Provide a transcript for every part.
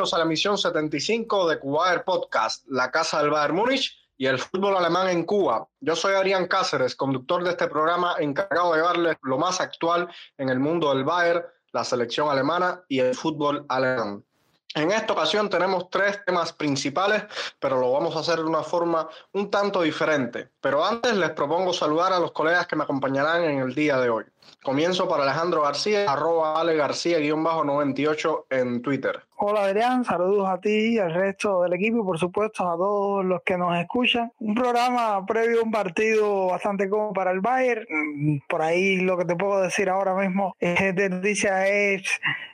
Bienvenidos a la emisión 75 de Cuba Podcast, la casa del Bayern Múnich y el fútbol alemán en Cuba. Yo soy Arián Cáceres, conductor de este programa encargado de llevarles lo más actual en el mundo del Bayern, la selección alemana y el fútbol alemán. En esta ocasión tenemos tres temas principales, pero lo vamos a hacer de una forma un tanto diferente. Pero antes les propongo saludar a los colegas que me acompañarán en el día de hoy. Comienzo para Alejandro García, arroba Ale García-98 en Twitter. Hola Adrián, saludos a ti, al resto del equipo y por supuesto a todos los que nos escuchan. Un programa previo a un partido bastante cómodo para el Bayern. Mm, por ahí lo que te puedo decir ahora mismo es de noticia es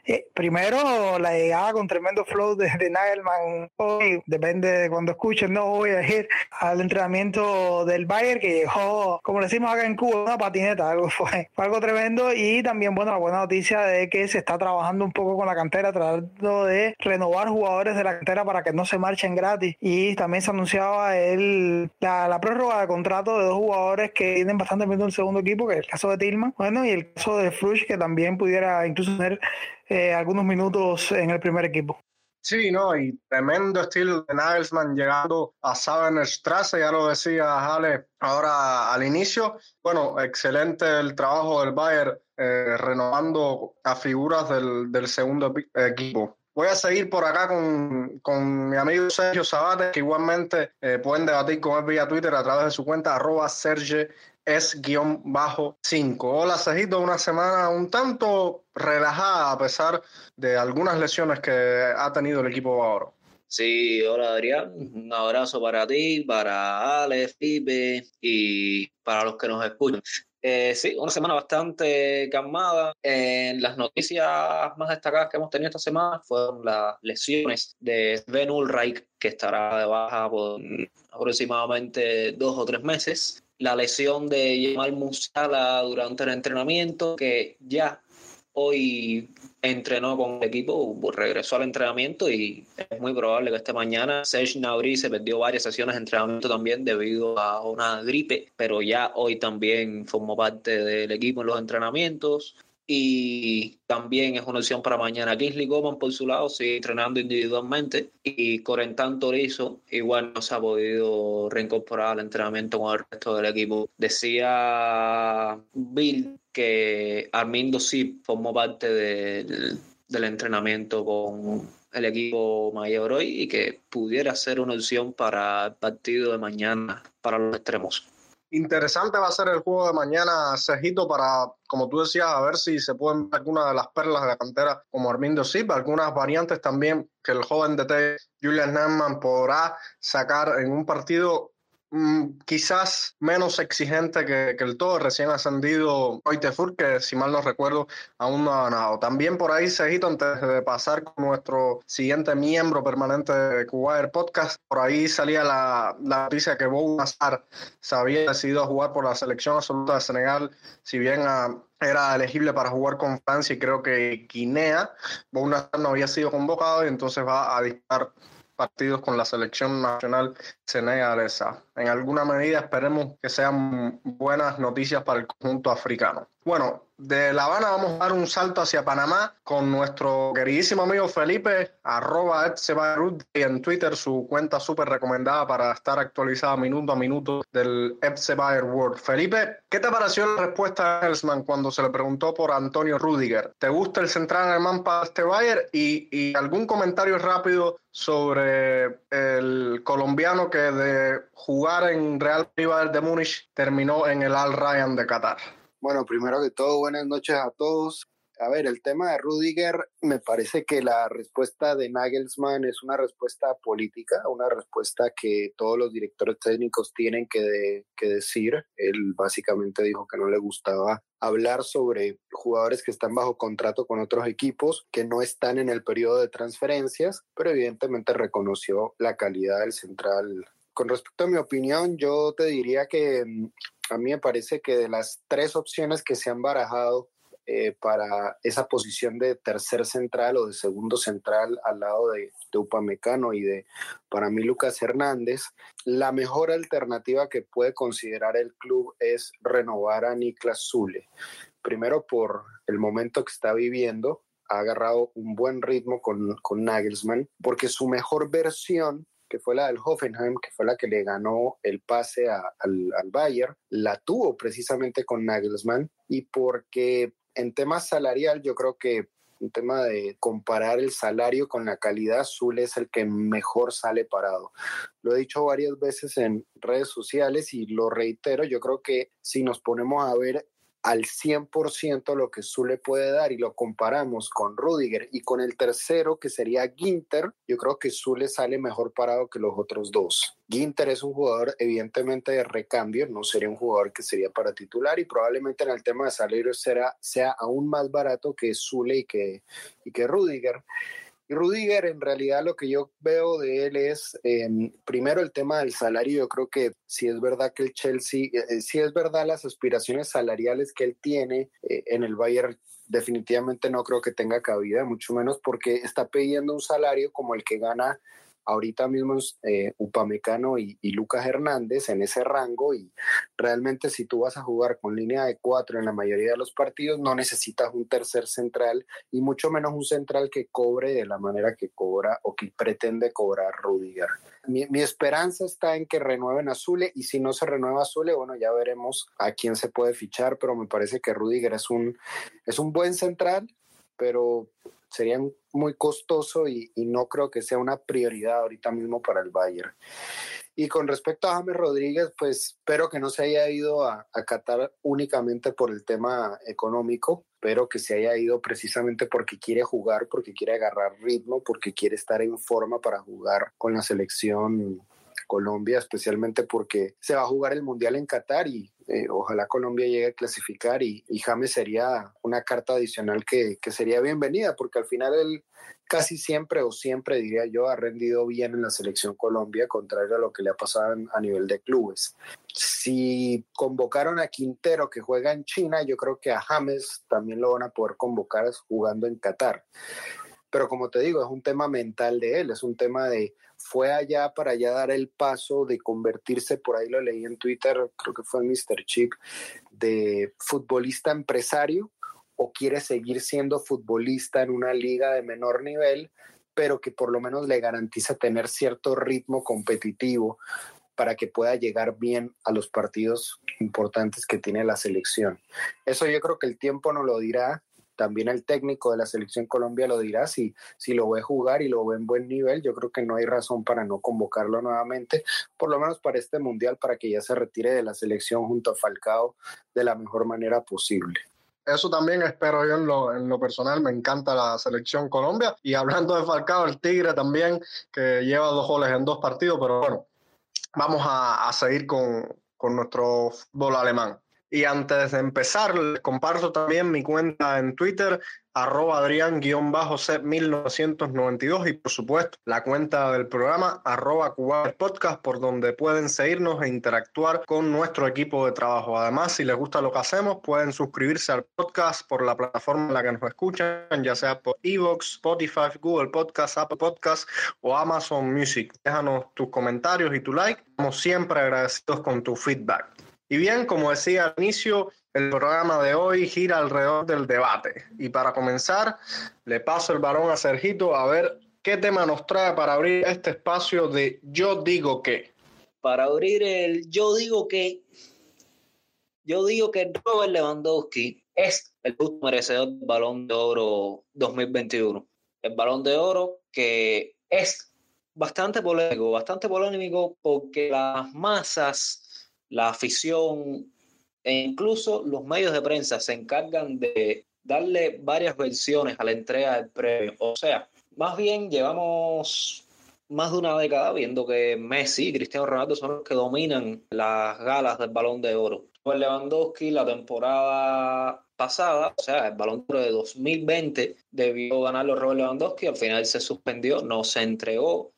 eh, primero la llegada con tremendo flow de, de Nagelman hoy, depende de cuando escuchen, no voy a ir al entrenamiento del Bayern que llegó, como decimos acá en Cuba, una patineta, algo fue, fue algo tremendo y también bueno la buena noticia de que se está trabajando un poco con la cantera tratando de renovar jugadores de la cantera para que no se marchen gratis. Y también se anunciaba el, la, prórroga de contrato de dos jugadores que tienen bastante miedo en el segundo equipo, que es el caso de Tilman, bueno, y el caso de Frush, que también pudiera incluso tener eh, algunos minutos en el primer equipo. Sí, no, y tremendo estilo de Nagelsmann llegando a Strasse, ya lo decía Ale ahora al inicio. Bueno, excelente el trabajo del Bayern eh, renovando a figuras del, del segundo equipo. Voy a seguir por acá con, con mi amigo Sergio Sabate, que igualmente eh, pueden debatir con él vía Twitter a través de su cuenta arroba Serge es-5. Hola, Sergito, una semana un tanto relajada a pesar de algunas lesiones que ha tenido el equipo ahora. Sí, hola Adrián, un abrazo para ti, para Alex, Pipe y para los que nos escuchan. Eh, sí, una semana bastante calmada. Las noticias más destacadas que hemos tenido esta semana fueron las lesiones de Sven Ulreich, que estará de baja por aproximadamente dos o tres meses. La lesión de Jamal Musiala durante el entrenamiento, que ya hoy entrenó con el equipo, regresó al entrenamiento y es muy probable que este mañana Serge Gnabry se perdió varias sesiones de entrenamiento también debido a una gripe, pero ya hoy también formó parte del equipo en los entrenamientos y también es una opción para mañana. Kingsley Goman por su lado sigue entrenando individualmente y Corentan Torizo igual no se ha podido reincorporar al entrenamiento con el resto del equipo. Decía Bill que Armindo sí formó parte del, del entrenamiento con el equipo mayor hoy y que pudiera ser una opción para el partido de mañana para los extremos. Interesante va a ser el juego de mañana, Cejito, para, como tú decías, a ver si se pueden ver algunas de las perlas de la cantera como Armindo Silva, algunas variantes también que el joven DT Julian Neumann podrá sacar en un partido quizás menos exigente que, el todo recién ascendido Oitefur, que si mal no recuerdo aún no ha ganado. También por ahí, Cejito, antes de pasar con nuestro siguiente miembro permanente de Cuba Podcast, por ahí salía la, noticia que Bou Nazar se había decidido jugar por la selección absoluta de Senegal, si bien ah, era elegible para jugar con Francia y creo que Guinea, Bou Nazar no había sido convocado y entonces va a dictar partidos con la selección nacional senegalesa. En alguna medida esperemos que sean buenas noticias para el conjunto africano. Bueno, de La Habana vamos a dar un salto hacia Panamá con nuestro queridísimo amigo Felipe, arroba y en Twitter su cuenta súper recomendada para estar actualizada minuto a minuto del FC World. Felipe, ¿qué te pareció la respuesta de Elsman cuando se le preguntó por Antonio Rudiger? ¿Te gusta el central alemán para este Bayern? Y, algún comentario rápido sobre el colombiano que de jugar en Real Madrid de Múnich terminó en el Al Ryan de Qatar. Bueno, primero que todo, buenas noches a todos. A ver, el tema de Rudiger, me parece que la respuesta de Nagelsmann es una respuesta política, una respuesta que todos los directores técnicos tienen que, que decir. Él básicamente dijo que no le gustaba hablar sobre jugadores que están bajo contrato con otros equipos que no están en el periodo de transferencias, pero evidentemente reconoció la calidad del central. Con respecto a mi opinión, yo te diría que mm, a mí me parece que de las tres opciones que se han barajado eh, para esa posición de tercer central o de segundo central al lado de, de, Upamecano y de, para mí, Lucas Hernández, la mejor alternativa que puede considerar el club es renovar a Niklas Zule. Primero por el momento que está viviendo, ha agarrado un buen ritmo con, con Nagelsmann, porque su mejor versión que fue la del Hoffenheim, que fue la que le ganó el pase al, al Bayern, la tuvo precisamente con Nagelsmann y porque en temas salarial yo creo que un tema de comparar el salario con la calidad, Zule es el que mejor sale parado. Lo he dicho varias veces en redes sociales y lo reitero, yo creo que si nos ponemos a ver al 100% lo que Zule puede dar y lo comparamos con Rudiger y con el tercero que sería Ginter, yo creo que Zule sale mejor parado que los otros dos. Ginter es un jugador evidentemente de recambio, no sería un jugador que sería para titular y probablemente en el tema de salario será, sea aún más barato que Zule y que, y que Rudiger. Y Rudiger, en realidad lo que yo veo de él es, em, primero el tema del salario, yo creo que si es verdad que el Chelsea, eh, eh, si es verdad las aspiraciones salariales que él tiene eh, en el Bayern, definitivamente no creo que tenga cabida, mucho menos porque está pidiendo un salario como el que gana ahorita mismo eh, Upamecano y, Lucas Hernández en ese rango y realmente si tú vas a jugar con línea de cuatro en la mayoría de los partidos no necesitas un tercer central y mucho menos un central que cobre de la manera que cobra o que pretende cobrar Rudiger. Mi, mi esperanza está en que renueven a Zule y si no se renueva Zule, bueno, ya veremos a quién se puede fichar, pero me parece que Rudiger es un, es un buen central, pero sería muy costoso y, no creo que sea una prioridad ahorita mismo para el Bayern. Y con respecto a James Rodríguez, pues espero que no se haya ido a, Qatar únicamente por el tema económico, pero que se haya ido precisamente porque quiere jugar, porque quiere agarrar ritmo, porque quiere estar en forma para jugar con la selección Colombia, especialmente porque se va a jugar el Mundial en Qatar y eh, ojalá Colombia llegue a clasificar y, James sería una carta adicional que, sería bienvenida, porque al final él casi siempre o siempre, diría yo, ha rendido bien en la selección Colombia, contrario a lo que le ha pasado a nivel de clubes. Si convocaron a Quintero que juega en China, yo creo que a James también lo van a poder convocar jugando en Qatar. Pero como te digo, es un tema mental de él, es un tema de fue allá para ya dar el paso de convertirse, por ahí lo leí en Twitter, creo que fue Mr. Chip, de futbolista empresario o quiere seguir siendo futbolista en una liga de menor nivel, pero que por lo menos le garantiza tener cierto ritmo competitivo para que pueda llegar bien a los partidos importantes que tiene la selección. Eso yo creo que el tiempo no lo dirá, también el técnico de la selección Colombia lo dirá, si, si lo ve jugar y lo ve en buen nivel, yo creo que no hay razón para no convocarlo nuevamente, por lo menos para este mundial, para que ya se retire de la selección junto a Falcao de la mejor manera posible. Eso también espero yo en lo, personal, me encanta la selección Colombia. Y hablando de Falcao, el Tigre también, que lleva dos goles en dos partidos, pero bueno, vamos a, a seguir con, con nuestro fútbol alemán. Y antes de empezar, les comparto también mi cuenta en Twitter, arroba Adrián-C1992 y por supuesto la cuenta del programa, arroba Podcast, por donde pueden seguirnos e interactuar con nuestro equipo de trabajo. Además, si les gusta lo que hacemos, pueden suscribirse al podcast por la plataforma en la que nos escuchan, ya sea por Evox, Spotify, Google Podcast, Apple Podcast o Amazon Music. Déjanos tus comentarios y tu like. Estamos siempre agradecidos con tu feedback. Y bien, como decía al inicio, el programa de hoy gira alrededor del debate. Y para comenzar, le paso el varón a Sergito a ver qué tema nos trae para abrir este espacio de Yo digo que. Para abrir el Yo digo que, yo digo que Robert Lewandowski es el justo merecedor del Balón de Oro 2021. El Balón de Oro que es bastante polémico, bastante polémico porque las masas la afición e incluso los medios de prensa se encargan de darle varias versiones a la entrega del premio. O sea, más bien llevamos más de una década viendo que Messi y Cristiano Ronaldo son los que dominan las galas del Balón de Oro. Pues Lewandowski la temporada pasada, o sea, el Balón de Oro de 2020 debió ganarlo Robert Lewandowski, al final se suspendió, no se entregó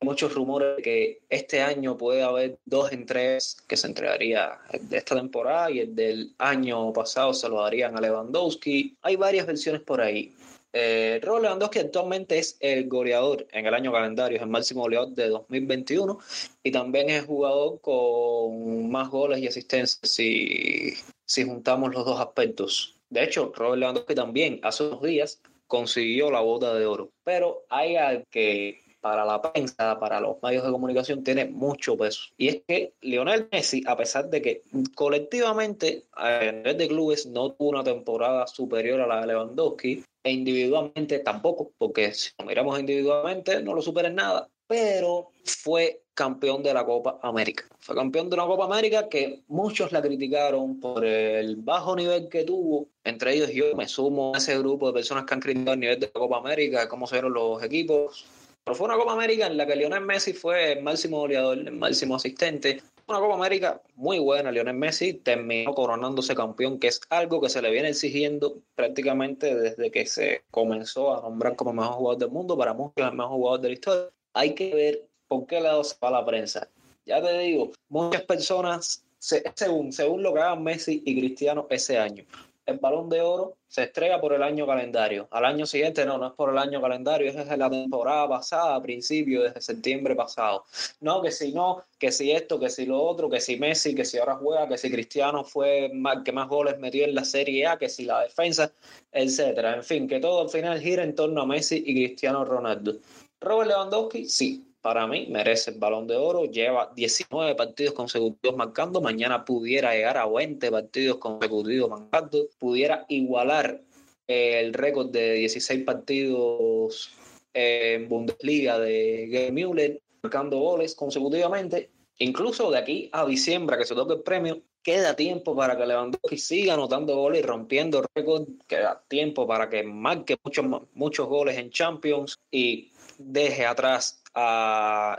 muchos rumores de que este año puede haber dos entregas que se entregaría de esta temporada y el del año pasado se lo darían a Lewandowski. Hay varias versiones por ahí. Eh, Robert Lewandowski actualmente es el goleador en el año calendario, es el máximo goleador de 2021 y también es el jugador con más goles y asistencias si, si juntamos los dos aspectos. De hecho, Robert Lewandowski también hace unos días consiguió la bota de oro. Pero hay algo que para la prensa, para los medios de comunicación, tiene mucho peso. Y es que Lionel Messi, a pesar de que colectivamente a nivel de clubes no tuvo una temporada superior a la de Lewandowski, e individualmente tampoco, porque si lo miramos individualmente no lo supera en nada, pero fue campeón de la Copa América. Fue campeón de una Copa América que muchos la criticaron por el bajo nivel que tuvo. Entre ellos yo me sumo a ese grupo de personas que han criticado el nivel de la Copa América, cómo se vieron los equipos. Pero fue una Copa América en la que Lionel Messi fue el máximo goleador, el máximo asistente. Una Copa América muy buena. Lionel Messi terminó coronándose campeón, que es algo que se le viene exigiendo prácticamente desde que se comenzó a nombrar como mejor jugador del mundo. Para muchos, el mejor jugador de la historia. Hay que ver por qué lado se va la prensa. Ya te digo, muchas personas, según, según lo que hagan Messi y Cristiano ese año, el balón de oro se estrella por el año calendario. Al año siguiente no, no es por el año calendario, es desde la temporada pasada, a principio, desde septiembre pasado. No, que si no, que si esto, que si lo otro, que si Messi, que si ahora juega, que si Cristiano fue más, que más goles metió en la Serie A, que si la defensa, etcétera. En fin, que todo al final gira en torno a Messi y Cristiano Ronaldo. Robert Lewandowski, sí, para mí merece el balón de oro, lleva 19 partidos consecutivos marcando, mañana pudiera llegar a 20 partidos consecutivos marcando, pudiera igualar el récord de 16 partidos en Bundesliga de Gerd Müller, marcando goles consecutivamente. Incluso de aquí a diciembre, que se toque el premio, queda tiempo para que Lewandowski siga anotando goles y rompiendo récord, queda tiempo para que marque muchos, muchos goles en Champions y deje atrás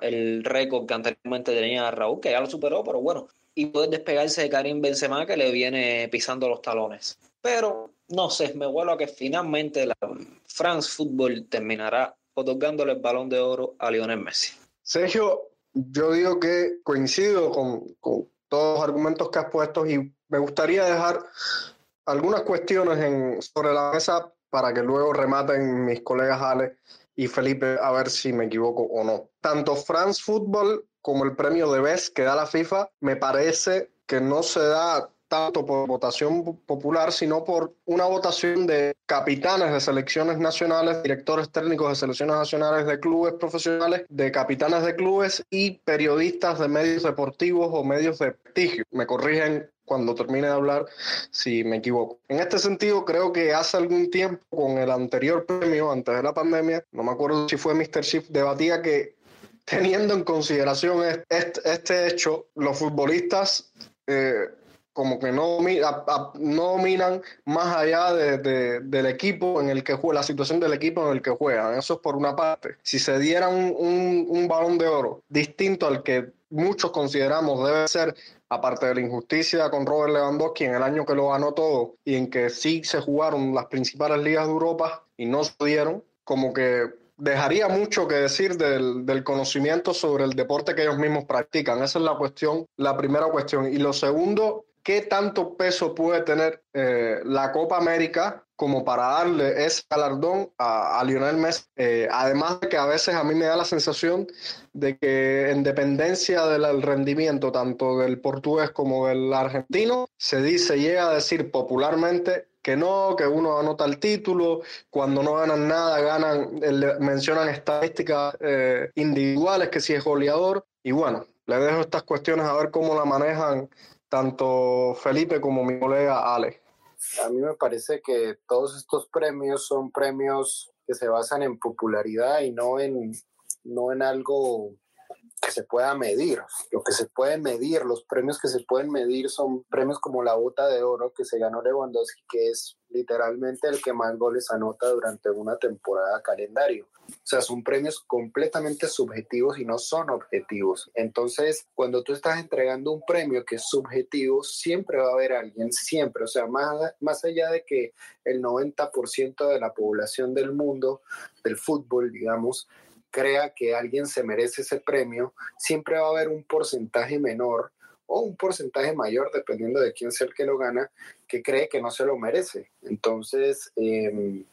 el récord que anteriormente tenía Raúl, que ya lo superó, pero bueno, y puede despegarse de Karim Benzema que le viene pisando los talones. Pero no sé, me vuelvo a que finalmente la France Football terminará otorgándole el balón de oro a Lionel Messi. Sergio, yo digo que coincido con, con todos los argumentos que has puesto y me gustaría dejar algunas cuestiones en, sobre la mesa para que luego rematen mis colegas Ale y Felipe a ver si me equivoco o no. Tanto France Football como el premio de Best que da la FIFA me parece que no se da tanto por votación popular, sino por una votación de capitanes de selecciones nacionales, directores técnicos de selecciones nacionales de clubes profesionales, de capitanes de clubes y periodistas de medios deportivos o medios de prestigio. Me corrigen cuando termine de hablar si me equivoco. En este sentido, creo que hace algún tiempo con el anterior premio, antes de la pandemia, no me acuerdo si fue Mr. Chip, debatía que teniendo en consideración este, hecho, los futbolistas eh, como que no, no dominan más allá de, del equipo en el que juega, la situación del equipo en el que juegan. Eso es por una parte. Si se diera un, un, un balón de oro distinto al que muchos consideramos debe ser aparte de la injusticia con Robert Lewandowski en el año que lo ganó todo y en que sí se jugaron las principales ligas de Europa y no se dieron, como que dejaría mucho que decir del, del, conocimiento sobre el deporte que ellos mismos practican. Esa es la cuestión, la primera cuestión. Y lo segundo, ¿qué tanto peso puede tener eh, la Copa América como para darle ese galardón a, Lionel Messi? Eh, además de que a veces a mí me da la sensación de que en dependencia del rendimiento tanto del portugués como del argentino, se dice, llega a decir popularmente que no, que uno anota el título, cuando no ganan nada, ganan, mencionan estadísticas eh, individuales, que si es goleador, y bueno, le dejo estas cuestiones a ver cómo la manejan tanto Felipe como mi colega Ale. A mí me parece que todos estos premios son premios que se basan en popularidad y no en, no en algo que se pueda medir. Lo que se puede medir, los premios que se pueden medir son premios como la bota de oro que se ganó Lewandowski, que es literalmente el que más goles anota durante una temporada calendario. O sea, son premios completamente subjetivos y no son objetivos. Entonces, cuando tú estás entregando un premio que es subjetivo, siempre va a haber alguien, siempre. O sea, más, más allá de que el 90% de la población del mundo, del fútbol, digamos, crea que alguien se merece ese premio, siempre va a haber un porcentaje menor o un porcentaje mayor, dependiendo de quién sea el que lo gana, que cree que no se lo merece. Entonces, em,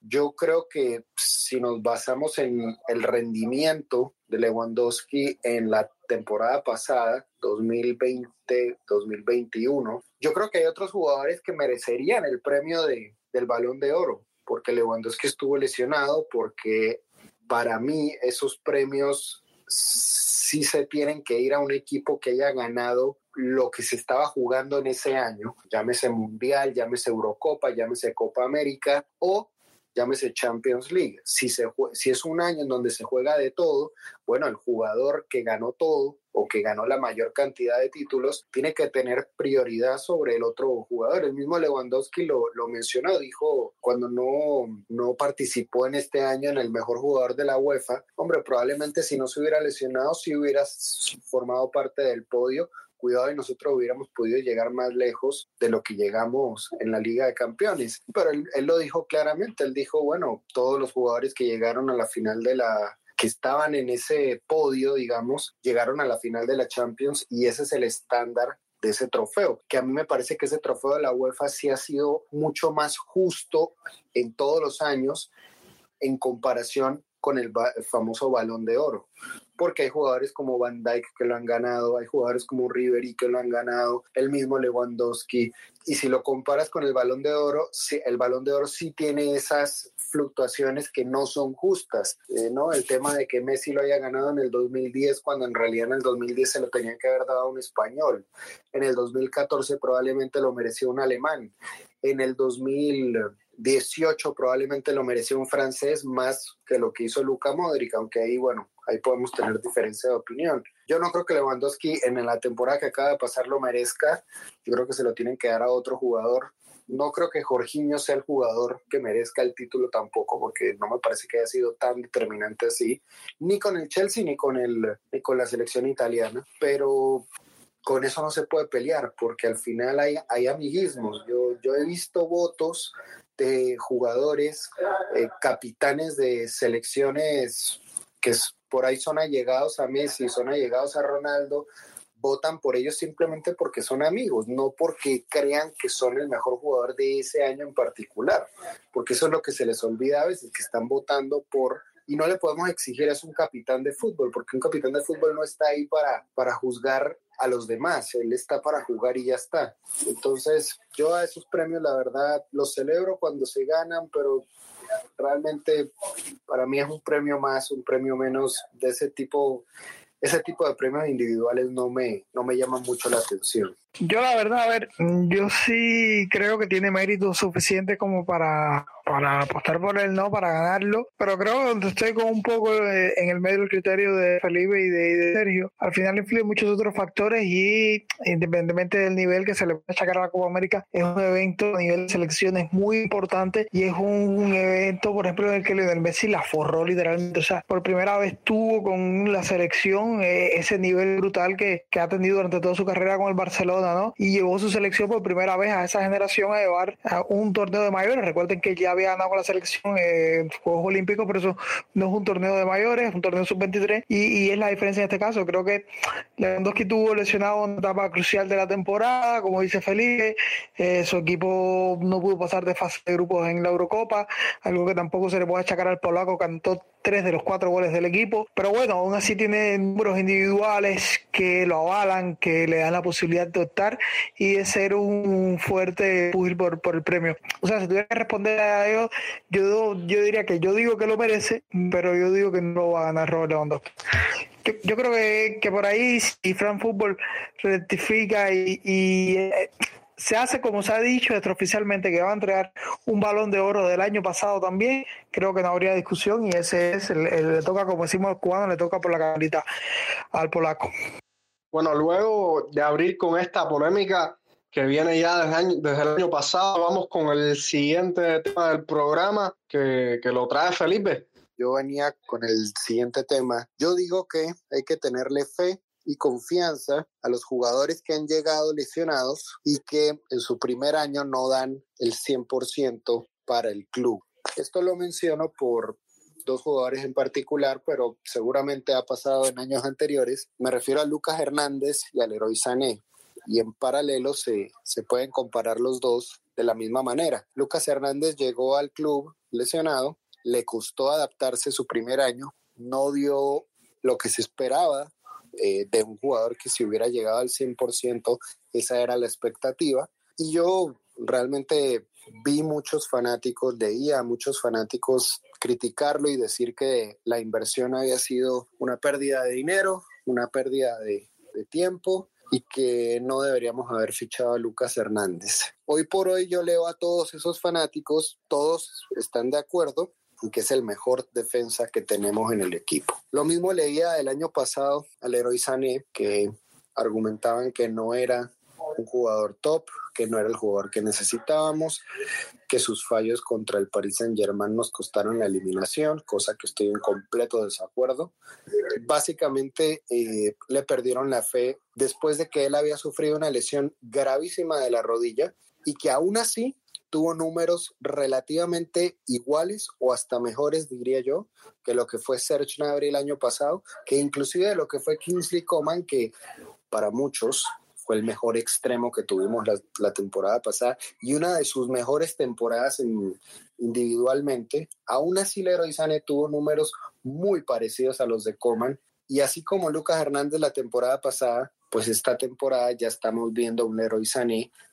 yo creo que si nos basamos en el rendimiento de Lewandowski en la temporada pasada, 2020-2021, yo creo que hay otros jugadores que merecerían el premio de, del balón de oro porque Lewandowski estuvo lesionado, porque para mí esos premios sí se tienen que ir a un equipo que haya ganado lo que se estaba jugando en ese año, llámese Mundial, llámese Eurocopa, llámese Copa América o llámese Champions League. Si, se, si es un año en donde se juega de todo, bueno, el jugador que ganó todo o que ganó la mayor cantidad de títulos tiene que tener prioridad sobre el otro jugador. El mismo Lewandowski lo, lo mencionó, dijo cuando no, no participó en este año en el mejor jugador de la UEFA, hombre, probablemente si no se hubiera lesionado, si hubiera formado parte del podio, cuidado y nosotros hubiéramos podido llegar más lejos de lo que llegamos en la Liga de Campeones. Pero él, lo dijo claramente, él dijo, bueno, todos los jugadores que llegaron a la final de la que estaban en ese podio, digamos, llegaron a la final de la Champions y ese es el estándar de ese trofeo, que a mí me parece que ese trofeo de la UEFA sí ha sido mucho más justo en todos los años en comparación con el, famoso balón de oro. Porque hay jugadores como Van Dijk que lo han ganado, hay jugadores como Ribery que lo han ganado, el mismo Lewandowski. Y si lo comparas con el balón de oro, el balón de oro sí tiene esas fluctuaciones que no son justas, eh, ¿no? El tema de que Messi lo haya ganado en el 2010 cuando en realidad en el 2010 se lo tenían que haber dado a un español. En el 2014 probablemente lo mereció un alemán. En el 2000 18 probablemente lo mereció un francés más que lo que hizo Luka Modric, aunque ahí, bueno, ahí podemos tener diferencia de opinión. Yo no creo que Lewandowski en la temporada que acaba de pasar lo merezca, yo creo que se lo tienen que dar a otro jugador. No creo que Jorginho sea el jugador que merezca el título tampoco, porque no me parece que haya sido tan determinante así, ni con el Chelsea ni con, el, ni con la selección italiana, pero con eso no se puede pelear, porque al final hay, hay amiguismos. Yo, yo he visto votos de jugadores, eh, capitanes de selecciones que por ahí son allegados a Messi, son allegados a Ronaldo, votan por ellos simplemente porque son amigos, no porque crean que son el mejor jugador de ese año en particular, porque eso es lo que se les olvida a veces, que están votando por y no le podemos exigir es un capitán de fútbol, porque un capitán de fútbol no está ahí para, para juzgar a los demás, él está para jugar y ya está. Entonces, yo a esos premios, la verdad, los celebro cuando se ganan, pero realmente para mí es un premio más, un premio menos de ese tipo. Ese tipo de premios individuales no me, no me llaman mucho la atención. Yo la verdad, a ver, yo sí creo que tiene mérito suficiente como para, para apostar por él, no para ganarlo, pero creo que estoy con un poco eh, en el medio del criterio de Felipe y de, Sergio. Al final influyen muchos otros factores y independientemente del nivel que se le puede sacar a la Copa América, es un evento a nivel de selecciones muy importante y es un, evento, por ejemplo, en el que Lionel Messi la forró literalmente. O sea, por primera vez tuvo con la selección eh, ese nivel brutal que, que ha tenido durante toda su carrera con el Barcelona y llevó su selección por primera vez a esa generación a llevar a un torneo de mayores. Recuerden que ya había ganado la selección en Juegos Olímpicos, pero eso no es un torneo de mayores, es un torneo sub-23 y, es la diferencia en este caso. Creo que Lewandowski tuvo lesionado una etapa crucial de la temporada, como dice Felipe, eh, su equipo no pudo pasar de fase de grupos en la Eurocopa, algo que tampoco se le puede achacar al polaco, cantó tres de los cuatro goles del equipo. Pero bueno, aún así tiene números individuales que lo avalan, que le dan la posibilidad de optar y de ser un fuerte pugil por, por el premio. O sea, si tuviera que responder a ello, yo, yo diría que yo digo que lo merece, pero yo digo que no va a ganar Robert Lewandowski. Yo, creo que, que, por ahí, si Fran Fútbol rectifica y, y eh, se hace como se ha dicho extraoficialmente que va a entregar un balón de oro del año pasado también, creo que no habría discusión y ese es, el, le toca, como decimos los cubanos, le toca por la carita al polaco. Bueno, luego de abrir con esta polémica que viene ya desde, desde el año pasado, vamos con el siguiente tema del programa que, que lo trae Felipe. Yo venía con el siguiente tema. Yo digo que hay que tenerle fe y confianza a los jugadores que han llegado lesionados y que en su primer año no dan el 100% para el club. Esto lo menciono por dos jugadores en particular, pero seguramente ha pasado en años anteriores. Me refiero a Lucas Hernández y al Leroy Sané. Y en paralelo se, se pueden comparar los dos de la misma manera. Lucas Hernández llegó al club lesionado, le costó adaptarse su primer año, no dio lo que se esperaba eh, de un jugador que si hubiera llegado al 100%, esa era la expectativa. Y yo realmente vi muchos fanáticos, leía a muchos fanáticos criticarlo y decir que la inversión había sido una pérdida de dinero, una pérdida de, de tiempo y que no deberíamos haber fichado a Lucas Hernández. Hoy por hoy yo leo a todos esos fanáticos, todos están de acuerdo que es el mejor defensa que tenemos en el equipo. Lo mismo leía el año pasado al héroe Sané, que argumentaban que no era un jugador top, que no era el jugador que necesitábamos, que sus fallos contra el Paris Saint Germain nos costaron la eliminación, cosa que estoy en completo desacuerdo. Básicamente eh, le perdieron la fe después de que él había sufrido una lesión gravísima de la rodilla y que aún así tuvo números relativamente iguales o hasta mejores, diría yo, que lo que fue Serge Gnabry el año pasado, que inclusive lo que fue Kingsley Coman, que para muchos fue el mejor extremo que tuvimos la, temporada pasada y una de sus mejores temporadas individualmente. Aún así, Leroy Sané tuvo números muy parecidos a los de Coman y así como Lucas Hernández la temporada pasada, pues esta temporada ya estamos viendo un Leroy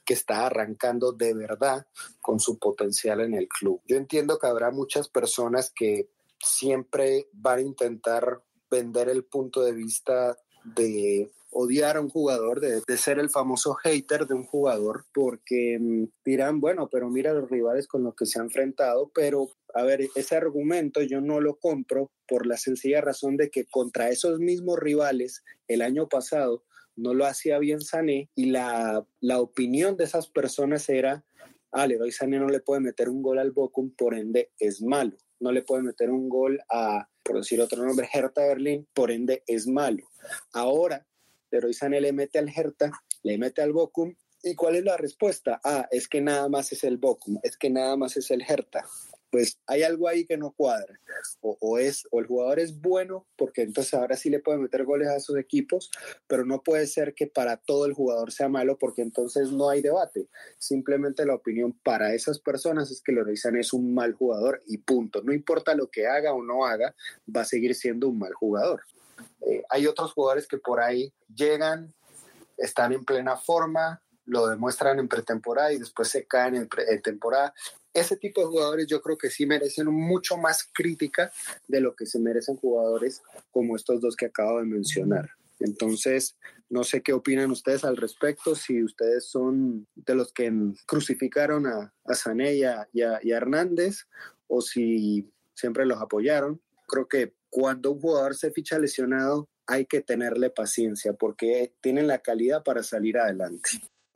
que está arrancando de verdad con su potencial en el club. Yo entiendo que habrá muchas personas que siempre van a intentar vender el punto de vista de odiar a un jugador, de, ser el famoso hater de un jugador, porque mm, dirán, bueno, pero mira los rivales con los que se ha enfrentado, pero a ver, ese argumento yo no lo compro por la sencilla razón de que contra esos mismos rivales el año pasado no lo hacía bien Sané y la, la opinión de esas personas era, ah, Leroy Sané no le puede meter un gol al Bochum, por ende es malo. No le puede meter un gol a, por decir otro nombre, Hertha Berlín, por ende es malo. Ahora Leroy Sané le mete al Hertha, le mete al Bochum. ¿Y cuál es la respuesta? Ah, es que nada más es el Bochum, es que nada más es el Hertha. Pues hay algo ahí que no cuadra. O, es, o el jugador es bueno, porque entonces ahora sí le puede meter goles a sus equipos, pero no puede ser que para todo el jugador sea malo, porque entonces no hay debate. Simplemente la opinión para esas personas es que Sané es un mal jugador y punto. No importa lo que haga o no haga, va a seguir siendo un mal jugador. Eh, hay otros jugadores que por ahí llegan, están en plena forma, lo demuestran en pretemporada y después se caen en, temporada. Ese tipo de jugadores yo creo que sí merecen mucho más crítica de lo que se merecen jugadores como estos dos que acabo de mencionar. Entonces, no sé qué opinan ustedes al respecto, si ustedes son de los que crucificaron a, a Sané y a, y a Hernández o si siempre los apoyaron. Creo que cuando un jugador se ficha lesionado, hay que tenerle paciencia porque tienen la calidad para salir adelante.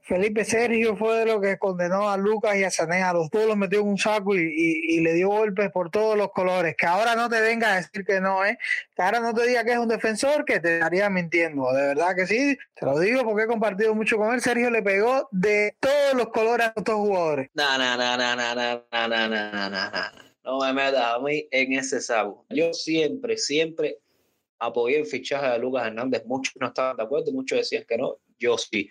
Felipe Sergio fue lo que condenó a Lucas y a Sané, a los dos los metió en un saco y, le dio golpes por todos los colores. Que ahora no te venga a decir que no ¿eh? que ahora no te diga que es un defensor, que te estaría mintiendo. De verdad que sí, te lo digo porque he compartido mucho con él. Sergio le pegó de todos los colores a estos jugadores. No, no, no, no, no, no, no, no, no, no no me metas a mí en ese saco. Yo siempre, siempre apoyé el fichaje de Lucas Hernández. Muchos no estaban de acuerdo, muchos decían que no. Yo sí.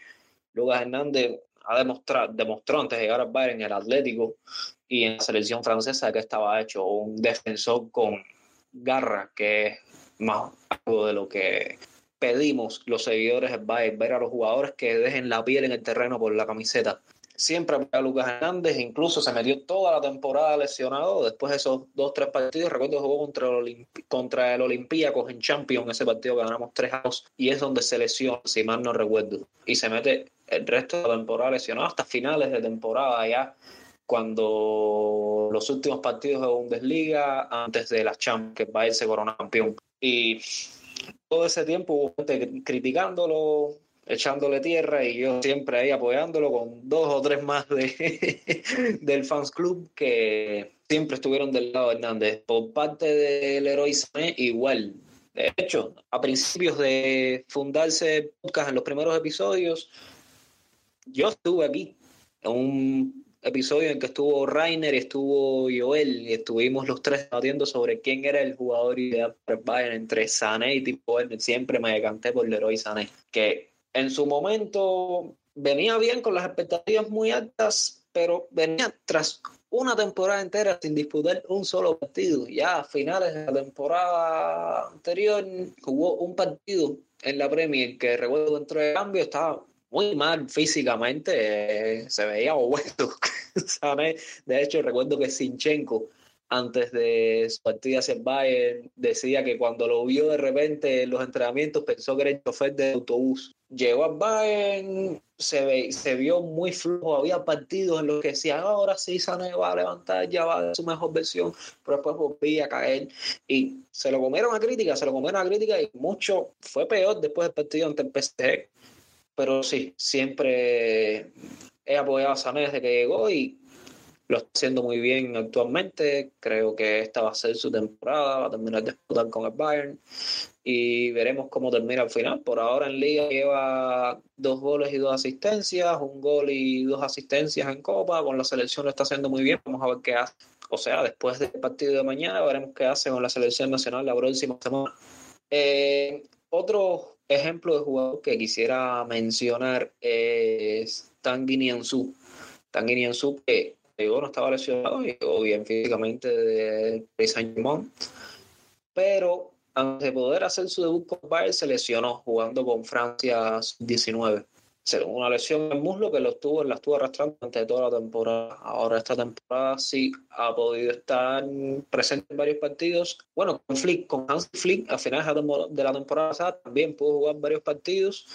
Lucas Hernández ha demostrado, demostró antes de llegar al Bayern en el Atlético y en la selección francesa que estaba hecho un defensor con garra, que es más algo de lo que pedimos los seguidores del Bayern, ver a los jugadores que dejen la piel en el terreno por la camiseta. Siempre a Lucas Hernández, incluso se metió toda la temporada lesionado, después de esos dos, tres partidos, recuerdo jugó contra el, contra el en Champions, ese partido que ganamos 3 a 2, y es donde se lesiona, si mal no recuerdo, y se mete el resto de la temporada lesionado hasta finales de temporada ya, cuando los últimos partidos de Bundesliga, antes de las Champions, que va a irse corona campeón. Y todo ese tiempo hubo gente criticándolo, echándole tierra y yo siempre ahí apoyándolo con dos o tres más de, del fans club que siempre estuvieron del lado de Hernández. Por parte del héroe igual. De hecho, a principios de fundarse podcast en los primeros episodios, yo estuve aquí en un episodio en que estuvo Rainer estuvo Joel y estuvimos los tres debatiendo sobre quién era el jugador ideal para Bayern entre Sané y Tipo Siempre me decanté por Leroy Sané, que en su momento venía bien con las expectativas muy altas, pero venía tras una temporada entera sin disputar un solo partido. Ya a finales de la temporada anterior jugó un partido en la Premier que recuerdo dentro de cambio, estaba muy mal físicamente, eh, se veía opuesto. de hecho, recuerdo que Sinchenko, antes de su partida hacia el Bayern, decía que cuando lo vio de repente en los entrenamientos pensó que era el chofer de autobús. Llegó al Bayern, se, ve, se vio muy flujo, había partidos en los que decía, ahora sí Sané va a levantar, ya va a su mejor versión, pero después volvía a caer y se lo comieron a crítica, se lo comieron a crítica y mucho, fue peor después del partido ante el PSG pero sí, siempre he apoyado a Sané desde que llegó y lo está haciendo muy bien actualmente. Creo que esta va a ser su temporada, va a terminar de disputar con el Bayern y veremos cómo termina al final. Por ahora en Liga lleva dos goles y dos asistencias, un gol y dos asistencias en Copa. Con la selección lo está haciendo muy bien. Vamos a ver qué hace. O sea, después del partido de mañana veremos qué hace con la selección nacional la próxima semana. Eh, otro ejemplo de jugador que quisiera mencionar es Tanguy Nianzou. Tanguy Nianzou que llegó, no estaba lesionado, llegó bien físicamente de Saint-Germain, pero antes de poder hacer su debut con Bayern se lesionó jugando con Francia 19 una lesión en el muslo que lo estuvo, la estuvo arrastrando durante toda la temporada. Ahora esta temporada sí ha podido estar presente en varios partidos. Bueno, con Flick, con Hans Flick, a finales de la temporada pasada también pudo jugar varios partidos,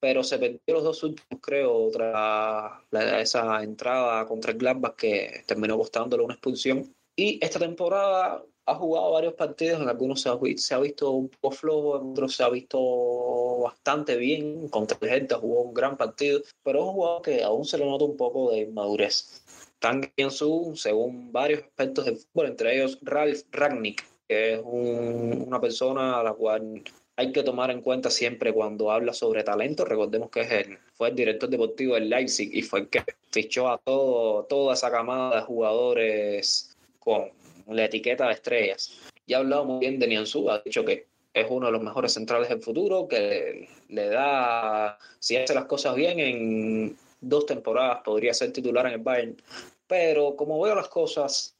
pero se perdió los dos últimos, creo, tras esa entrada contra el Gladbach que terminó costándole una expulsión. Y esta temporada ha jugado varios partidos, en algunos se ha, se ha, visto un poco flojo, en otros se ha visto bastante bien, contra el jugó un gran partido, pero es un jugador que aún se le nota un poco de inmadurez. Tang Su, según varios expertos del fútbol, entre ellos Ralf Ragnick, que es una persona a la cual hay que tomar en cuenta siempre cuando habla sobre talento. Recordemos que es el, fue el director deportivo del Leipzig y fue el que fichó a todo, toda esa camada de jugadores con la etiqueta de estrellas. Ya ha hablado muy bien de Nianzú, ha dicho que es uno de los mejores centrales del futuro, que le da, si hace las cosas bien, en dos temporadas podría ser titular en el Bayern. Pero como veo las cosas,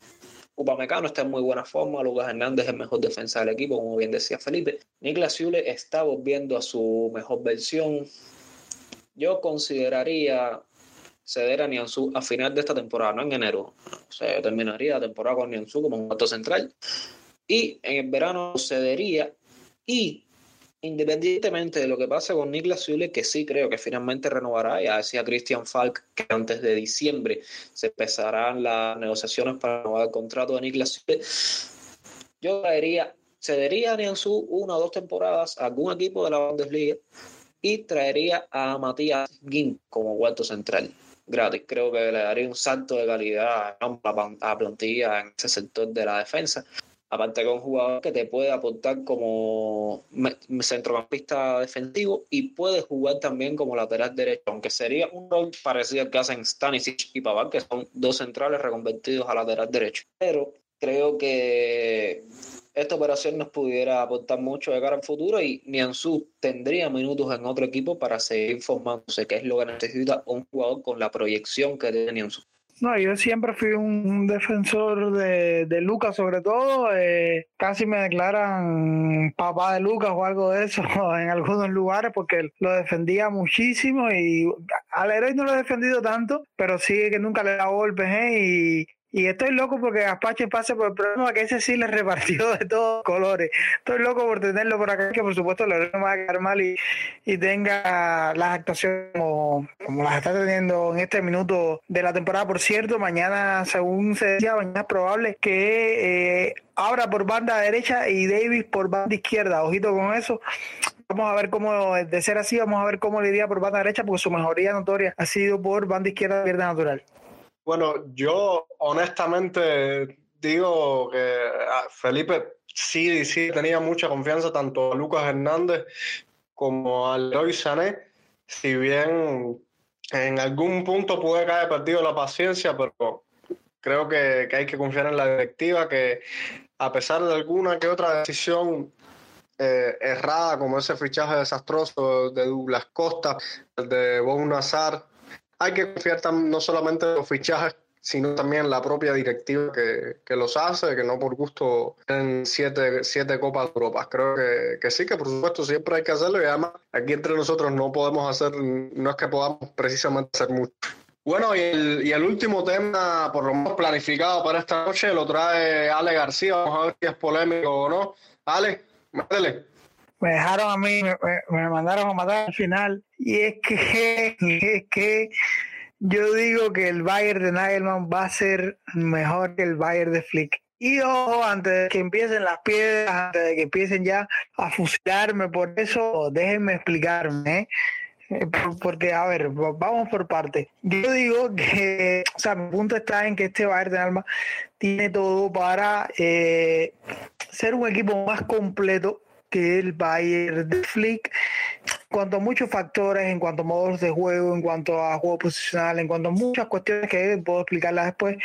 Upamecano está en muy buena forma, Lucas Hernández es el mejor defensa del equipo, como bien decía Felipe. Niklas Zule está volviendo a su mejor versión. Yo consideraría ceder a Nianzú a final de esta temporada, no en enero. O sea, terminaría la temporada con Nianzú como un cuarto central. Y en el verano cedería y independientemente de lo que pase con Niklas Zule, que sí creo que finalmente renovará, ya decía Christian Falk que antes de diciembre se empezarán las negociaciones para renovar el contrato de Niklas Zule, yo traería, cedería a Nianzú una o dos temporadas a algún equipo de la Bundesliga y traería a Matías Gin como cuarto central gratis. Creo que le daría un salto de calidad a la plantilla en ese sector de la defensa. Aparte que un jugador que te puede aportar como centrocampista defensivo y puede jugar también como lateral derecho, aunque sería un rol parecido al que hacen Stanisic y Pavard, que son dos centrales reconvertidos a lateral derecho. Pero creo que esta operación nos pudiera aportar mucho de cara al futuro y Nianzú tendría minutos en otro equipo para seguir formándose, que es lo que necesita un jugador con la proyección que tiene Nianzú. No, yo siempre fui un defensor de, de Lucas, sobre todo. Eh, casi me declaran papá de Lucas o algo de eso en algunos lugares porque lo defendía muchísimo y al héroe no lo he defendido tanto, pero sí que nunca le da golpes ¿eh? Y, estoy loco porque Apache pase por el problema que ese sí le repartió de todos colores. Estoy loco por tenerlo por acá, que por supuesto le va a quedar mal y, tenga las actuaciones como, las está teniendo en este minuto de la temporada. Por cierto, mañana, según se decía, mañana es probable que eh, abra por banda derecha y Davis por banda izquierda. Ojito con eso. Vamos a ver cómo, de ser así, vamos a ver cómo le iría por banda derecha, porque su mejoría notoria ha sido por banda izquierda, pierda natural. Bueno, yo honestamente digo que ah, Felipe sí, sí tenía mucha confianza tanto a Lucas Hernández como a Leroy Sané, si bien en algún punto puede caer perdido la paciencia, pero creo que, hay que confiar en la directiva, que a pesar de alguna que otra decisión eh, errada, como ese fichaje desastroso de Douglas Costa, de Bon Nazar, hay que confiar no solamente en los fichajes sino también la propia directiva que, que los hace, que no por gusto tienen siete, siete Copas de Europa. Creo que, que sí, que por supuesto siempre hay que hacerlo y además aquí entre nosotros no podemos hacer, no es que podamos precisamente hacer mucho. Bueno, y el, y el último tema, por lo menos planificado para esta noche, lo trae Ale García. Vamos a ver si es polémico o no. Ale, métele. Me dejaron a mí, me, me mandaron a matar al final. Y es que, es que yo digo que el Bayern de Nagelman va a ser mejor que el Bayern de Flick. Y ojo, antes de que empiecen las piedras, antes de que empiecen ya a fusilarme por eso, déjenme explicarme. ¿eh? Eh, porque, a ver, vamos por parte. Yo digo que, o sea, mi punto está en que este Bayern de Alma tiene todo para eh, ser un equipo más completo que el Bayern de Flick cuanto a muchos factores, en cuanto a modos de juego, en cuanto a juego posicional, en cuanto a muchas cuestiones que puedo explicarlas después.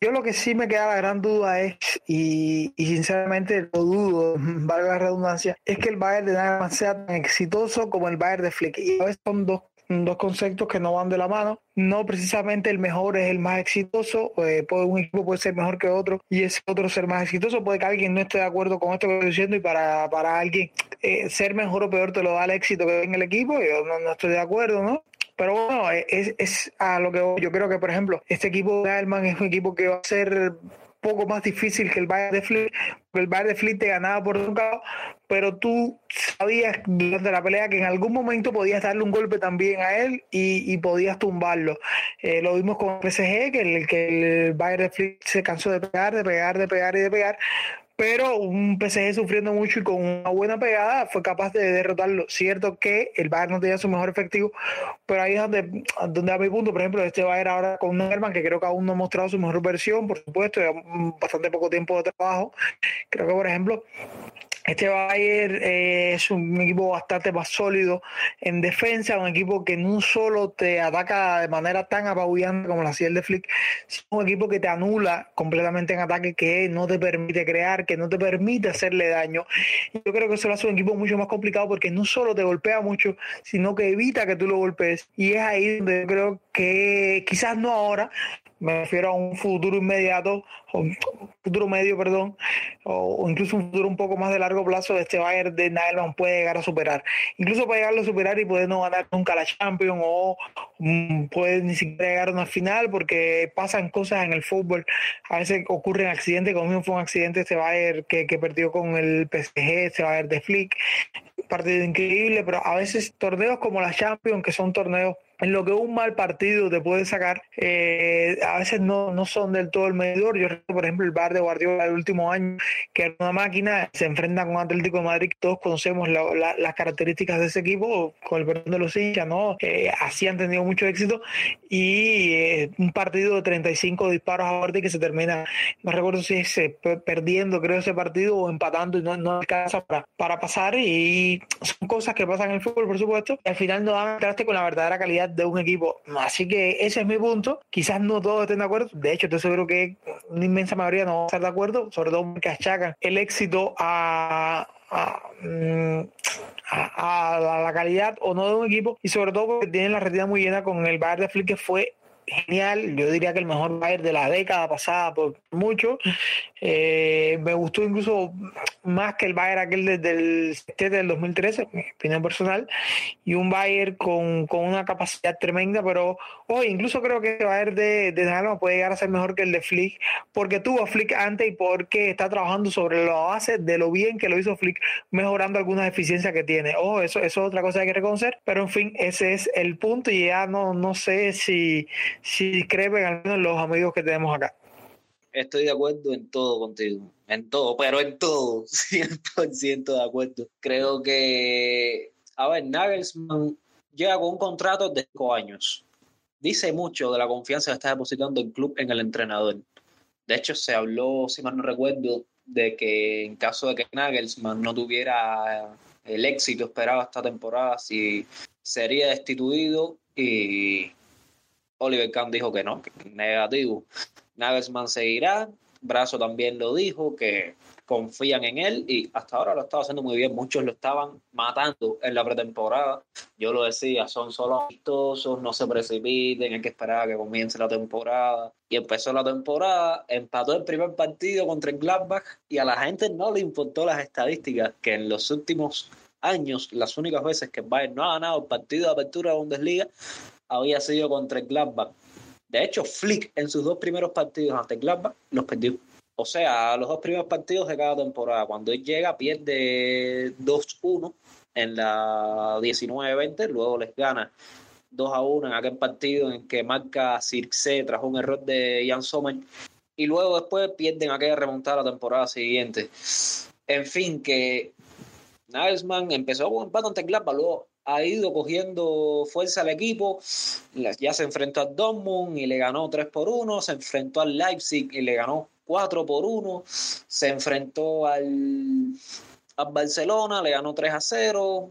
Yo lo que sí me queda la gran duda es, y, sinceramente lo dudo, valga la redundancia, es que el Bayern de Nagelsmann sea tan exitoso como el Bayern de Flick. Y a veces son dos dos conceptos que no van de la mano. No precisamente el mejor es el más exitoso, eh, puede, un equipo puede ser mejor que otro y ese otro ser más exitoso. Puede que alguien no esté de acuerdo con esto que estoy diciendo y para, para alguien eh, ser mejor o peor te lo da el éxito que en el equipo. Yo no, no estoy de acuerdo, ¿no? Pero bueno, es, es a lo que yo creo que, por ejemplo, este equipo de Alman es un equipo que va a ser poco más difícil que el Bayern de Fleet, el Bayern de Fleet te ganaba por un lado, pero tú sabías durante la pelea que en algún momento podías darle un golpe también a él y, podías tumbarlo. Eh, lo vimos con el PSG, que el, que el Bayern de Fleet se cansó de pegar, de pegar, de pegar y de pegar, pero un PSG sufriendo mucho y con una buena pegada fue capaz de derrotarlo. Cierto que el Bayern no tenía su mejor efectivo, pero ahí es donde, donde a mi punto, por ejemplo, este Bayern ahora con Nerman, que creo que aún no ha mostrado su mejor versión, por supuesto, bastante poco tiempo de trabajo. Creo que, por ejemplo, este Bayern eh, es un equipo bastante más sólido en defensa, un equipo que no solo te ataca de manera tan apabullante como lo hacía el de Flick, sino un equipo que te anula completamente en ataque, que no te permite crear, que no te permite hacerle daño. Yo creo que eso lo hace un equipo mucho más complicado porque no solo te golpea mucho, sino que evita que tú lo golpees. Y es ahí donde yo creo que quizás no ahora, me refiero a un futuro inmediato, o un futuro medio, perdón, o, incluso un futuro un poco más de largo plazo, este Bayern de Nylon puede llegar a superar. Incluso puede llegar a superar y puede no ganar nunca la Champions o mm, puede ni siquiera llegar a una final porque pasan cosas en el fútbol. A veces ocurren accidentes, como fue un accidente este Bayern que, que perdió con el PSG, este Bayern de Flick, partido increíble, pero a veces torneos como la Champions, que son torneos en lo que un mal partido te puede sacar, eh, a veces no, no son del todo el medidor. Yo recuerdo, por ejemplo, el bar de Guardiola del último año, que era una máquina, se enfrenta con Atlético de Madrid, todos conocemos las características de ese equipo, con el perdón de los hinchas, ¿no? Eh, así han tenido mucho éxito, y eh, un partido de 35 disparos a muerte que se termina, no recuerdo si es perdiendo, creo, ese partido o empatando y no, no alcanza para, para pasar, y son cosas que pasan en el fútbol, por supuesto, al final no dan traste con la verdadera calidad de un equipo. Así que ese es mi punto. Quizás no todos estén de acuerdo. De hecho, estoy seguro que una inmensa mayoría no va a estar de acuerdo, sobre todo porque achacan el éxito a, a, mm, la calidad o no de un equipo y sobre todo porque tienen la retina muy llena con el Bayern de Flick que fue genial, yo diría que el mejor Bayern de la década pasada por mucho. Eh, me gustó incluso más que el Bayern aquel desde el del 2013, mi opinión personal, y un Bayern con, con una capacidad tremenda, pero hoy incluso creo que el Bayern de, de puede llegar a ser mejor que el de Flick, porque tuvo Flick antes y porque está trabajando sobre la base de lo bien que lo hizo Flick, mejorando algunas deficiencias que tiene. Oh, eso, eso es otra cosa que hay que reconocer, pero en fin, ese es el punto y ya no, no sé si si discrepen al menos los amigos que tenemos acá. Estoy de acuerdo en todo contigo, en todo, pero en todo, 100% de acuerdo. Creo que, a ver, Nagelsmann llega con un contrato de 5 años. Dice mucho de la confianza que está depositando el club en el entrenador. De hecho, se habló, si mal no recuerdo, de que en caso de que Nagelsmann no tuviera el éxito esperado esta temporada, si sería destituido y Oliver Kahn dijo que no, que negativo. Nagelsmann seguirá. Brazo también lo dijo, que confían en él y hasta ahora lo estaba haciendo muy bien. Muchos lo estaban matando en la pretemporada. Yo lo decía, son solo amistosos, no se precipiten, hay que esperar a que comience la temporada. Y empezó la temporada, empató el primer partido contra el Gladbach y a la gente no le importó las estadísticas que en los últimos años, las únicas veces que Bayern no ha ganado el partido de apertura de Bundesliga había sido contra el Gladbach. De hecho, Flick en sus dos primeros partidos ante Gladbach los perdió. O sea, los dos primeros partidos de cada temporada. Cuando él llega, pierde 2-1 en la 19-20, luego les gana 2 1 en aquel partido en que marca Circe tras un error de Jan Sommer. Y luego después pierden aquella remontada la temporada siguiente. En fin, que Nagelsmann empezó con un empate ante Gladbach, luego ha ido cogiendo fuerza al equipo. Ya se enfrentó a Dortmund y le ganó 3 por 1. Se enfrentó al Leipzig y le ganó 4 por 1. Se enfrentó al, Barcelona, le ganó 3 a 0.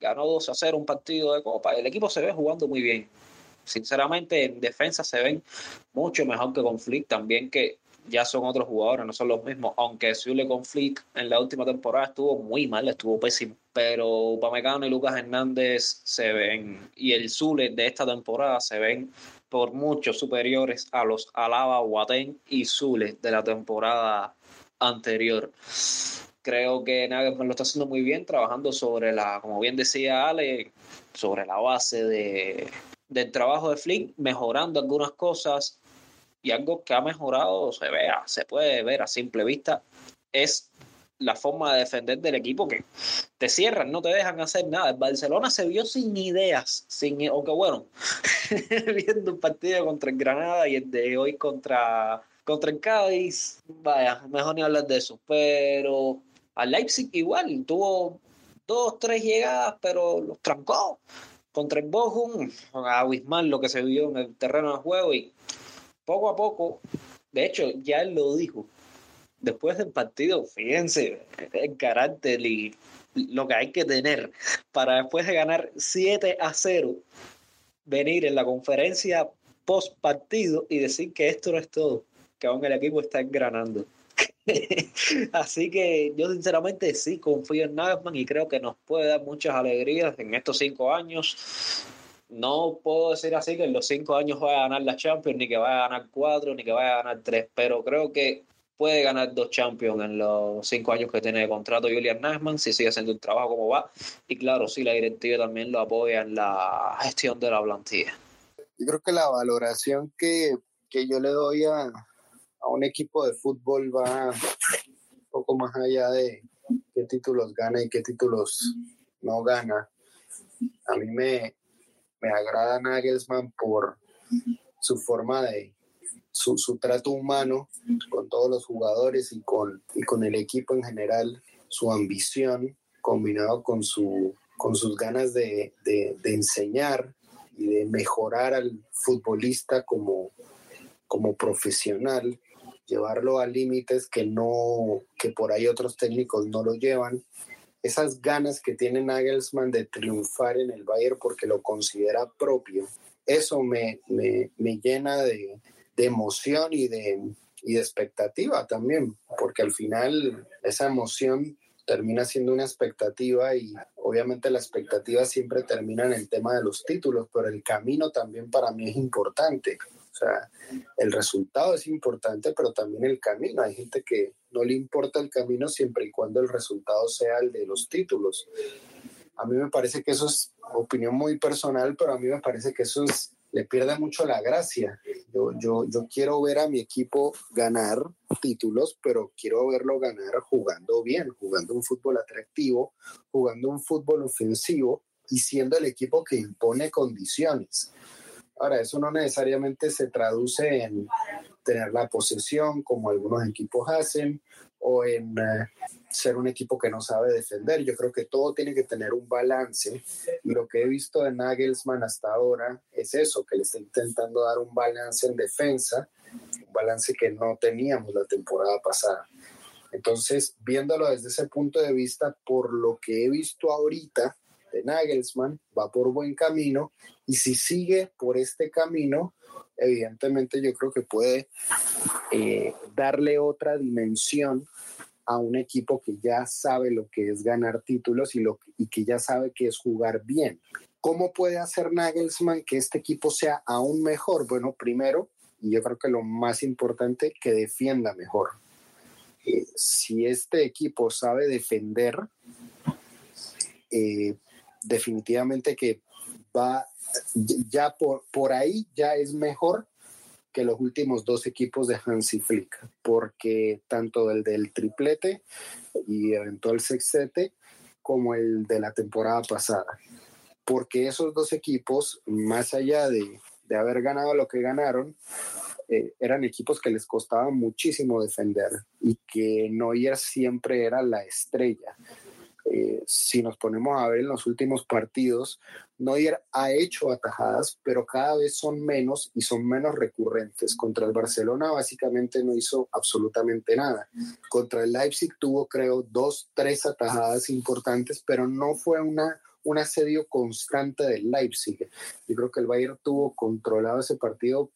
Ganó 2 a 0 un partido de Copa. El equipo se ve jugando muy bien. Sinceramente, en defensa se ven mucho mejor que con Flick. También que ya son otros jugadores, no son los mismos. Aunque Zule con Flick en la última temporada estuvo muy mal, estuvo pésimo. Pero Pamecano y Lucas Hernández se ven, y el Zule de esta temporada se ven por mucho superiores a los Alaba, Guatén y Zule de la temporada anterior. Creo que Nagelsmann lo está haciendo muy bien, trabajando sobre la, como bien decía Ale, sobre la base de, del trabajo de Flick, mejorando algunas cosas, y algo que ha mejorado, se vea, se puede ver a simple vista, es la forma de defender del equipo que te cierran, no te dejan hacer nada. El Barcelona se vio sin ideas, sin, o que bueno, viendo un partido contra el Granada y el de hoy contra, contra el Cádiz, vaya, mejor ni hablar de eso. Pero al Leipzig igual, tuvo dos, tres llegadas, pero los trancó. Contra el Bochum, a Wisman lo que se vio en el terreno de juego y poco a poco, de hecho, ya él lo dijo, después del partido, fíjense, el carácter y lo que hay que tener para después de ganar 7 a 0, venir en la conferencia post partido y decir que esto no es todo, que aún el equipo está engranando. Así que yo sinceramente sí confío en Nagelsmann y creo que nos puede dar muchas alegrías en estos cinco años no puedo decir así que en los cinco años vaya a ganar la Champions, ni que vaya a ganar cuatro, ni que vaya a ganar tres, pero creo que puede ganar dos Champions en los cinco años que tiene de contrato Julian Nagelsmann, si sigue haciendo el trabajo como va. Y claro, si la directiva también lo apoya en la gestión de la plantilla. Yo creo que la valoración que, que yo le doy a, a un equipo de fútbol va un poco más allá de qué títulos gana y qué títulos no gana. A mí me, me agrada Nagelsmann por su forma de, su, trato humano con todos los jugadores y con, y con el equipo en general, su ambición combinado con, su, con sus ganas de, enseñar y de mejorar al futbolista como, como profesional, llevarlo a límites que no, que por ahí otros técnicos no lo llevan esas ganas que tiene Nagelsmann de triunfar en el Bayern porque lo considera propio, eso me, me, llena de, emoción y de, y de expectativa también, porque al final esa emoción termina siendo una expectativa y obviamente la expectativa siempre termina en el tema de los títulos, pero el camino también para mí es importante. O sea, el resultado es importante, pero también el camino. Hay gente que no le importa el camino siempre y cuando el resultado sea el de los títulos. A mí me parece que eso es opinión muy personal, pero a mí me parece que eso es, le pierde mucho la gracia. Yo, yo, yo quiero ver a mi equipo ganar títulos, pero quiero verlo ganar jugando bien, jugando un fútbol atractivo, jugando un fútbol ofensivo y siendo el equipo que impone condiciones. Ahora, eso no necesariamente se traduce en tener la posesión como algunos equipos hacen o en eh, ser un equipo que no sabe defender. Yo creo que todo tiene que tener un balance lo que he visto de Nagelsmann hasta ahora es eso, que le está intentando dar un balance en defensa, un balance que no teníamos la temporada pasada. Entonces, viéndolo desde ese punto de vista, por lo que he visto ahorita Nagelsmann, va por buen camino y si sigue por este camino, evidentemente yo creo que puede eh, darle otra dimensión a un equipo que ya sabe lo que es ganar títulos y, lo, y que ya sabe que es jugar bien. ¿Cómo puede hacer Nagelsmann que este equipo sea aún mejor? Bueno, primero, y yo creo que lo más importante, que defienda mejor. Eh, si este equipo sabe defender, eh, definitivamente que va, ya por, por ahí ya es mejor que los últimos dos equipos de Hansi Flick, porque tanto el del triplete y eventual sextete como el de la temporada pasada. Porque esos dos equipos, más allá de, de haber ganado lo que ganaron, eh, eran equipos que les costaba muchísimo defender y que Neuer siempre era la estrella. Eh, si nos ponemos a ver en los últimos partidos, Neuer ha hecho atajadas, pero cada vez son menos y son menos recurrentes. Contra el Barcelona básicamente no hizo absolutamente nada. Contra el Leipzig tuvo creo dos, tres atajadas importantes, pero no fue una, un asedio constante del Leipzig. Yo creo que el Bayern tuvo controlado ese partido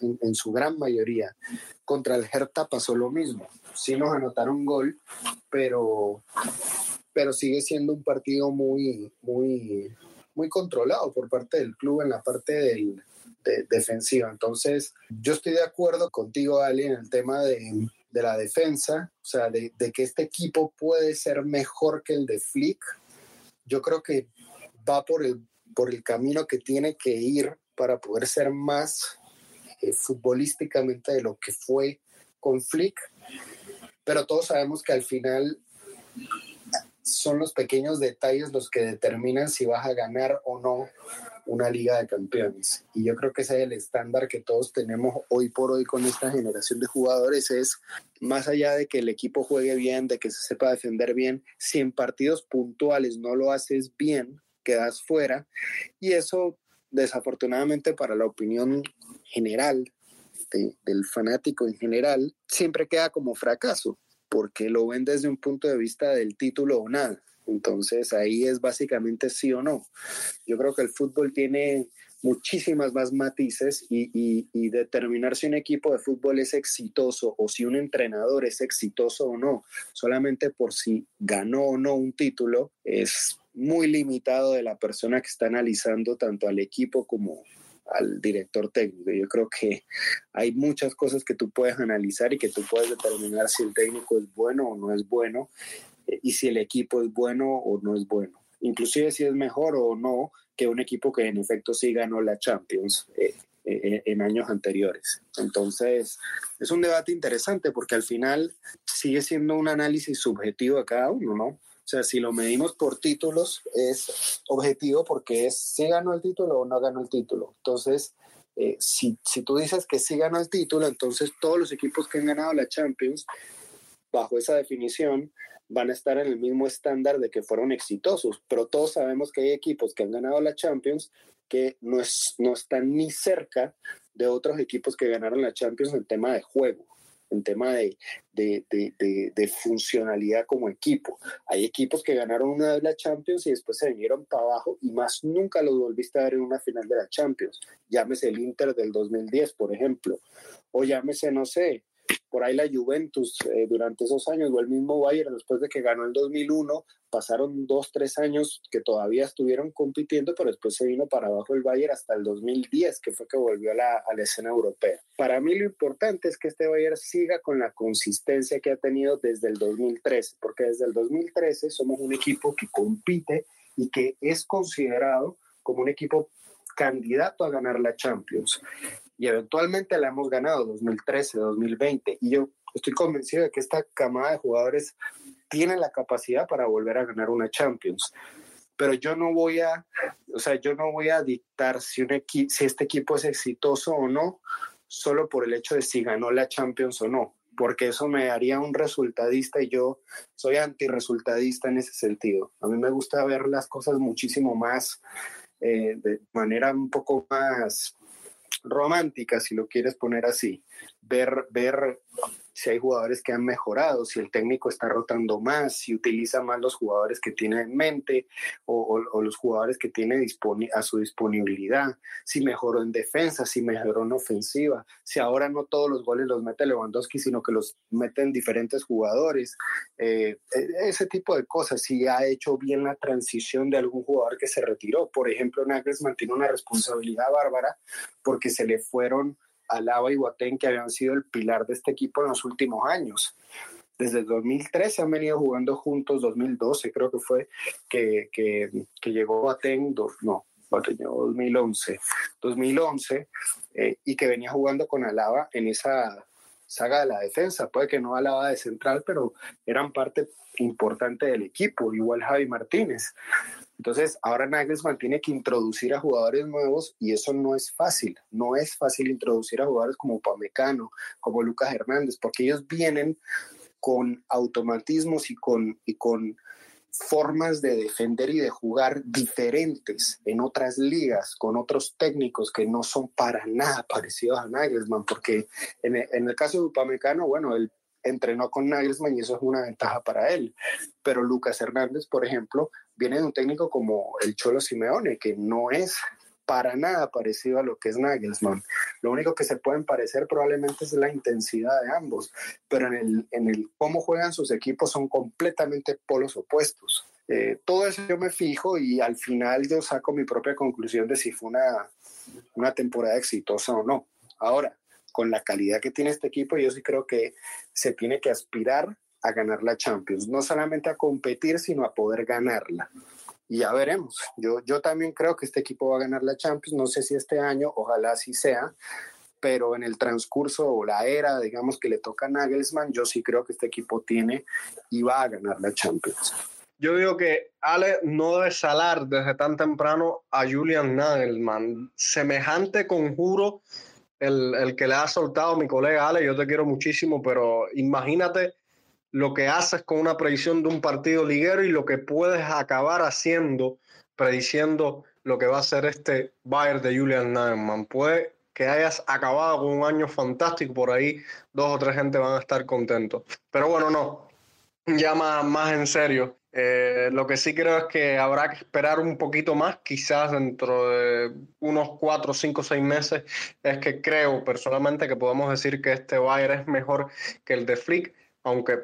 en, en su gran mayoría. Contra el Hertha pasó lo mismo. Sí nos anotaron gol, pero pero sigue siendo un partido muy, muy, muy controlado por parte del club en la parte del, defensiva. Entonces, yo estoy de acuerdo contigo, Ali, en el tema de, de la defensa, o sea, de, que este equipo puede ser mejor que el de Flick. Yo creo que va por el, por el camino que tiene que ir para poder ser más eh, futbolísticamente de lo que fue con Flick. Pero todos sabemos que al final son los pequeños detalles los que determinan si vas a ganar o no una liga de campeones. Y yo creo que ese es el estándar que todos tenemos hoy por hoy con esta generación de jugadores, es más allá de que el equipo juegue bien, de que se sepa defender bien, si en partidos puntuales no lo haces bien, quedas fuera. Y eso, desafortunadamente para la opinión general del fanático en general, siempre queda como fracaso porque lo ven desde un punto de vista del título o nada. Entonces ahí es básicamente sí o no. Yo creo que el fútbol tiene muchísimas más matices y, determinar si un equipo de fútbol es exitoso o si un entrenador es exitoso o no, solamente por si ganó o no un título, es muy limitado de la persona que está analizando tanto al equipo como, al director técnico. Yo creo que hay muchas cosas que tú puedes analizar y que tú puedes determinar si el técnico es bueno o no es bueno eh, y si el equipo es bueno o no es bueno. Inclusive si es mejor o no que un equipo que en efecto sí ganó la Champions eh, eh, en años anteriores. Entonces, es un debate interesante porque al final sigue siendo un análisis subjetivo a cada uno, ¿no? O sea, si lo medimos por títulos, es objetivo porque es si ganó el título o no ganó el título. Entonces, eh, si, si tú dices que sí ganó el título, entonces todos los equipos que han ganado la Champions, bajo esa definición, van a estar en el mismo estándar de que fueron exitosos. Pero todos sabemos que hay equipos que han ganado la Champions que no, es, no están ni cerca de otros equipos que ganaron la Champions en tema de juego en tema de, de, de, de, funcionalidad como equipo. Hay equipos que ganaron una de la Champions y después se vinieron para abajo y más nunca los volviste a ver en una final de la Champions. Llámese el Inter del 2010, por ejemplo, o llámese, no sé, por ahí la Juventus eh, durante esos años o el mismo Bayern después de que ganó el 2001 pasaron dos tres años que todavía estuvieron compitiendo pero después se vino para abajo el Bayern hasta el 2010 que fue que volvió a la, a la escena europea. Para mí lo importante es que este Bayern siga con la consistencia que ha tenido desde el 2013 porque desde el 2013 somos un equipo que compite y que es considerado como un equipo candidato a ganar la Champions y eventualmente la hemos ganado 2013, 2020 y yo estoy convencido de que esta camada de jugadores tiene la capacidad para volver a ganar una Champions. Pero yo no voy a, o sea, yo no voy a dictar si, un si este equipo es exitoso o no, solo por el hecho de si ganó la Champions o no, porque eso me haría un resultadista y yo soy antiresultadista en ese sentido. A mí me gusta ver las cosas muchísimo más, eh, de manera un poco más romántica, si lo quieres poner así. Ver, ver si hay jugadores que han mejorado, si el técnico está rotando más, si utiliza más los jugadores que tiene en mente o, los jugadores que tiene a su disponibilidad, si mejoró en defensa, si mejoró en ofensiva, si ahora no todos los goles los mete Lewandowski, sino que los meten diferentes jugadores, eh, e, ese tipo de cosas, si ha hecho bien la transición de algún jugador que se retiró. Por ejemplo, Nagelsmann tiene una responsabilidad bárbara porque se le fueron Alaba y Guatén, que habían sido el pilar de este equipo en los últimos años. Desde el 2013 han venido jugando juntos, 2012 creo que fue que, que, llegó Guatén, no, 2011, 2011 eh, y que venía jugando con Alaba en esa saga de la defensa. Puede que no Alaba de central, pero eran parte importante del equipo, igual Javi Martínez. Entonces, ahora Nagelsmann tiene que introducir a jugadores nuevos y eso no es fácil. No es fácil introducir a jugadores como Pamecano, como Lucas Hernández, porque ellos vienen con automatismos y con, y con formas de defender y de jugar diferentes en otras ligas, con otros técnicos que no son para nada parecidos a Nagelsmann, porque en el, caso de Upamecano, bueno, él entrenó con Nagelsmann y eso es una ventaja para él. Pero Lucas Hernández, por ejemplo, viene de un técnico como el Cholo Simeone, que no es para nada parecido a lo que es Nagelsmann. Lo único que se pueden parecer probablemente es la intensidad de ambos, pero en el, en el cómo juegan sus equipos son completamente polos opuestos. Eh, todo eso yo me fijo y al final yo saco mi propia conclusión de si fue una, una temporada exitosa o no. Ahora, con la calidad que tiene este equipo, yo sí creo que se tiene que aspirar a ganar la Champions, no solamente a competir, sino a poder ganarla. Y ya veremos. Yo, yo también creo que este equipo va a ganar la Champions, no sé si este año, ojalá así sea, pero en el transcurso o la era, digamos, que le toca a Nagelsmann, yo sí creo que este equipo tiene y va a ganar la Champions. Yo digo que Ale no debe salar desde tan temprano a Julian Nagelsmann. Semejante conjuro el, que le ha soltado mi colega Ale, yo te quiero muchísimo, pero imagínate lo que haces con una predicción de un partido liguero y lo que puedes acabar haciendo prediciendo lo que va a ser este Bayern de Julian Nagelsmann. Puede que hayas acabado con un año fantástico, por ahí dos o tres gente van a estar contentos. Pero bueno, no, ya más en serio. Eh, lo que sí creo es que habrá que esperar un poquito más, quizás dentro de unos cuatro, cinco, seis meses, es que creo personalmente que podemos decir que este Bayern es mejor que el de Flick, aunque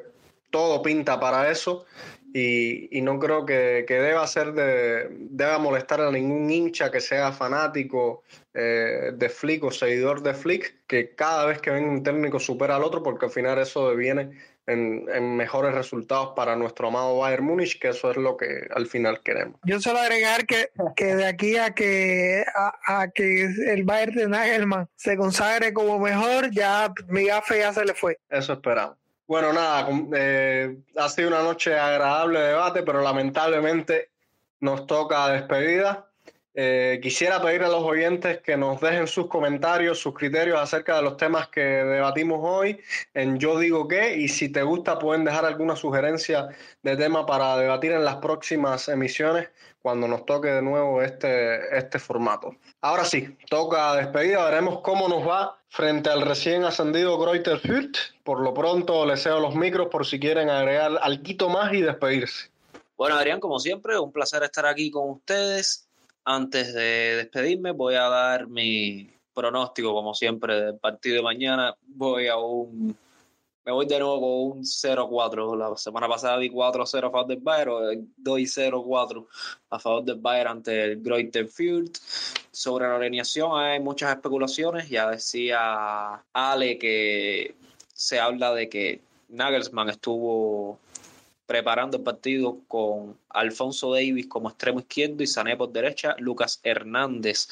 todo pinta para eso y, no creo que, deba ser de, deba molestar a ningún hincha que sea fanático eh, de Flick o seguidor de Flick, que cada vez que venga un técnico supera al otro, porque al final eso deviene en, mejores resultados para nuestro amado Bayern Múnich, que eso es lo que al final queremos. Yo solo agregar que, que de aquí a que, a, que el Bayern de Nagelman se consagre como mejor, ya mi gafe ya se le fue. Eso esperamos. Bueno, nada, eh, ha sido una noche agradable de debate, pero lamentablemente nos toca despedida. Eh, quisiera pedir a los oyentes que nos dejen sus comentarios, sus criterios acerca de los temas que debatimos hoy en Yo Digo Qué y si te gusta pueden dejar alguna sugerencia de tema para debatir en las próximas emisiones cuando nos toque de nuevo este, este formato. Ahora sí, toca despedida, veremos cómo nos va frente al recién ascendido Greuther Fürth. Por lo pronto les cedo los micros por si quieren agregar algo más y despedirse. Bueno, Adrián, como siempre, un placer estar aquí con ustedes antes de despedirme, voy a dar mi pronóstico, como siempre, del partido de mañana. Voy a un. Me voy de nuevo con un 0-4. La semana pasada di 4-0 a favor del Bayern, doy 0-4 a favor del Bayern ante el Greuther. Sobre la alineación hay muchas especulaciones. Ya decía Ale que se habla de que Nagelsmann estuvo preparando el partido con Alfonso Davis como extremo izquierdo y Sané por derecha, Lucas Hernández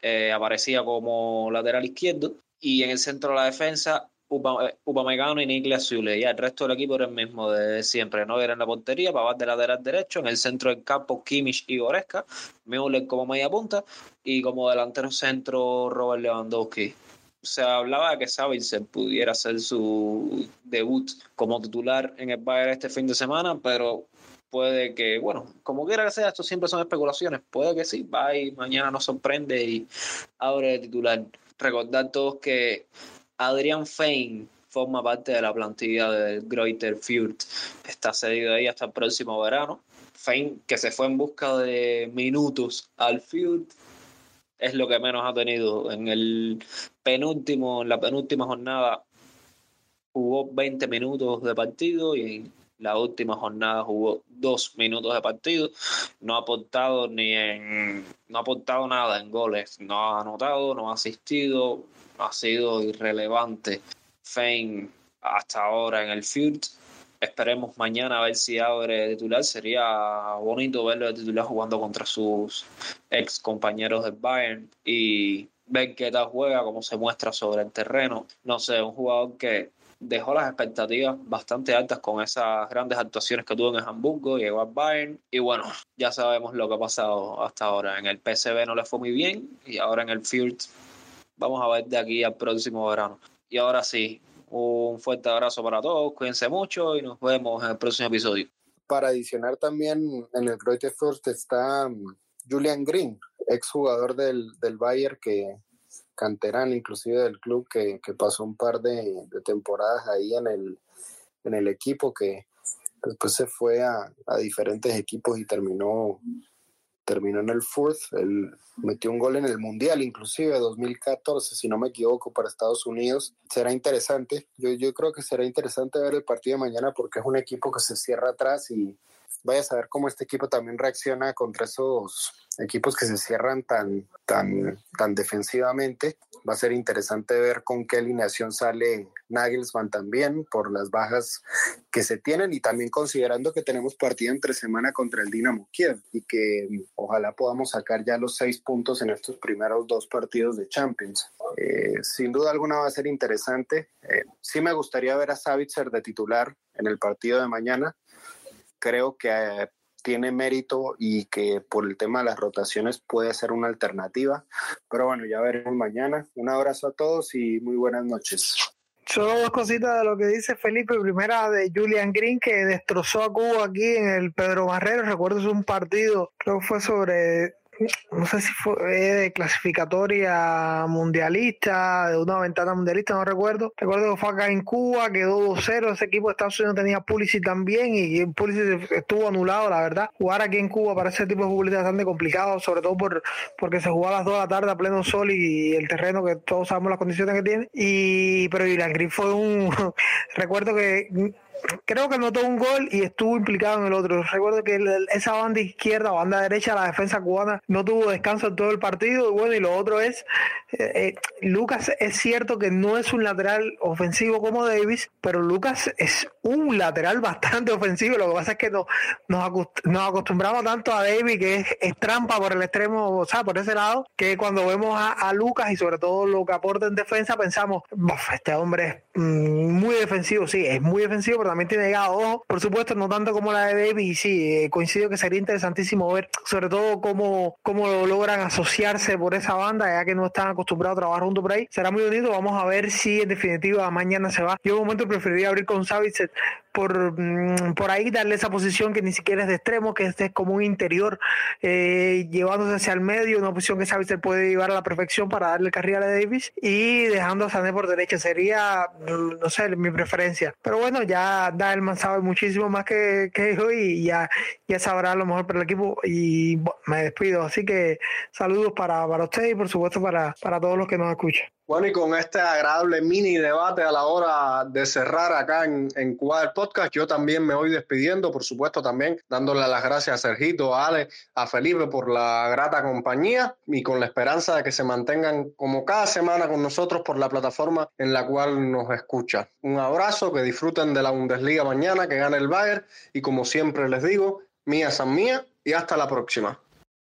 eh, aparecía como lateral izquierdo y en el centro de la defensa eh, Upamecano y Niklas Zule. Ya el resto del equipo era el mismo de siempre. No era en la portería, Pavard de lateral derecho. En el centro del campo, Kimmich y Goreska. Müller como media punta. Y como delantero centro, Robert Lewandowski se hablaba de que Sabitzer pudiera hacer su debut como titular en el Bayern este fin de semana, pero puede que, bueno, como quiera que sea, esto siempre son especulaciones. Puede que sí, Bayern mañana nos sorprende y abre de titular. Recordar todos que Adrián Fein forma parte de la plantilla del Greuther Fürth. Está cedido ahí hasta el próximo verano. Fein, que se fue en busca de minutos al Fürth, es lo que menos ha tenido. En el penúltimo, en la penúltima jornada jugó 20 minutos de partido y en la última jornada jugó dos minutos de partido. No ha aportado ni en, no ha nada en goles, no ha anotado, no ha asistido, ha sido irrelevante. Fein hasta ahora en el field. Esperemos mañana a ver si abre titular. Sería bonito verlo de titular jugando contra sus ex compañeros del Bayern y ver qué tal juega, cómo se muestra sobre el terreno. No sé, un jugador que dejó las expectativas bastante altas con esas grandes actuaciones que tuvo en Hamburgo, llegó al Bayern y bueno, ya sabemos lo que ha pasado hasta ahora. En el PSV no le fue muy bien y ahora en el Field vamos a ver de aquí al próximo verano. Y ahora sí, un fuerte abrazo para todos, cuídense mucho y nos vemos en el próximo episodio. Para adicionar también en el Greuther First está mm, Julian Green, exjugador del, del Bayern que canterán inclusive del club que, pasó un par de, temporadas ahí en el, en el equipo que después se fue a diferentes equipos y terminó terminó en el fourth, él metió un gol en el Mundial, inclusive 2014, si no me equivoco, para Estados Unidos. Será interesante, yo, yo creo que será interesante ver el partido de mañana porque es un equipo que se cierra atrás y vaya a saber cómo este equipo también reacciona contra esos equipos que se cierran tan, tan, tan defensivamente. Va a ser interesante ver con qué alineación sale Nagelsmann también por las bajas que se tienen y también considerando que tenemos partido entre semana contra el Dinamo Kiev y que ojalá podamos sacar ya los seis puntos en estos primeros dos partidos de Champions. Eh, sin duda alguna va a ser interesante. Eh, sí me gustaría ver a Savitzer de titular en el partido de mañana. Creo que tiene mérito y que por el tema de las rotaciones puede ser una alternativa. Pero bueno, ya veremos mañana. Un abrazo a todos y muy buenas noches. Solo dos cositas de lo que dice Felipe. Primera de Julian Green, que destrozó a Cuba aquí en el Pedro Barrero. Recuerdo es un partido, creo que fue sobre no sé si fue de clasificatoria mundialista, de una ventana mundialista, no recuerdo. Recuerdo que fue acá en Cuba, quedó 2-0. Ese equipo de Estados Unidos tenía Pulisic también y Pulisic estuvo anulado, la verdad. Jugar aquí en Cuba para ese tipo de fútbol es bastante complicado, sobre todo por porque se jugaba a las 2 de la tarde a pleno sol y el terreno que todos sabemos las condiciones que tiene. Y pero Ilan Green fue un recuerdo que creo que anotó un gol y estuvo implicado en el otro. Recuerdo que esa banda izquierda banda derecha, la defensa cubana, no tuvo descanso en todo el partido. Y bueno, y lo otro es, eh, eh, Lucas es cierto que no es un lateral ofensivo como Davis, pero Lucas es un lateral bastante ofensivo. Lo que pasa es que no, nos, acostumbramos tanto a Davis, que es, trampa por el extremo, o sea, por ese lado, que cuando vemos a, Lucas y sobre todo lo que aporta en defensa, pensamos, este hombre es muy defensivo, sí, es muy defensivo, pero también tiene llegado. Ojo, por supuesto, no tanto como la de Davis, sí, eh, coincido que sería interesantísimo ver, sobre todo cómo, cómo logran asociarse por esa banda, ya que no están acostumbrados a trabajar juntos por ahí. Será muy bonito, vamos a ver si en definitiva mañana se va. Yo en un momento preferiría abrir con Savitz por, mm, por ahí, darle esa posición que ni siquiera es de extremo, que este es como un interior, eh, llevándose hacia el medio, una posición que Savitz puede llevar a la perfección para darle carrera a Davis y dejando a Sané por derecha. Sería, mm, no sé, mi preferencia. Pero bueno, ya Dalman sabe muchísimo más que, que yo y ya, ya sabrá lo mejor para el equipo y me despido. Así que saludos para, para usted y por supuesto para, para todos los que nos escuchan. Bueno, y con este agradable mini debate a la hora de cerrar acá en, en Cuba el podcast, yo también me voy despidiendo, por supuesto, también dándole las gracias a Sergito, a Ale, a Felipe por la grata compañía y con la esperanza de que se mantengan como cada semana con nosotros por la plataforma en la cual nos escucha. Un abrazo, que disfruten de la Bundesliga mañana, que gane el Bayern y como siempre les digo, mía san mía y hasta la próxima.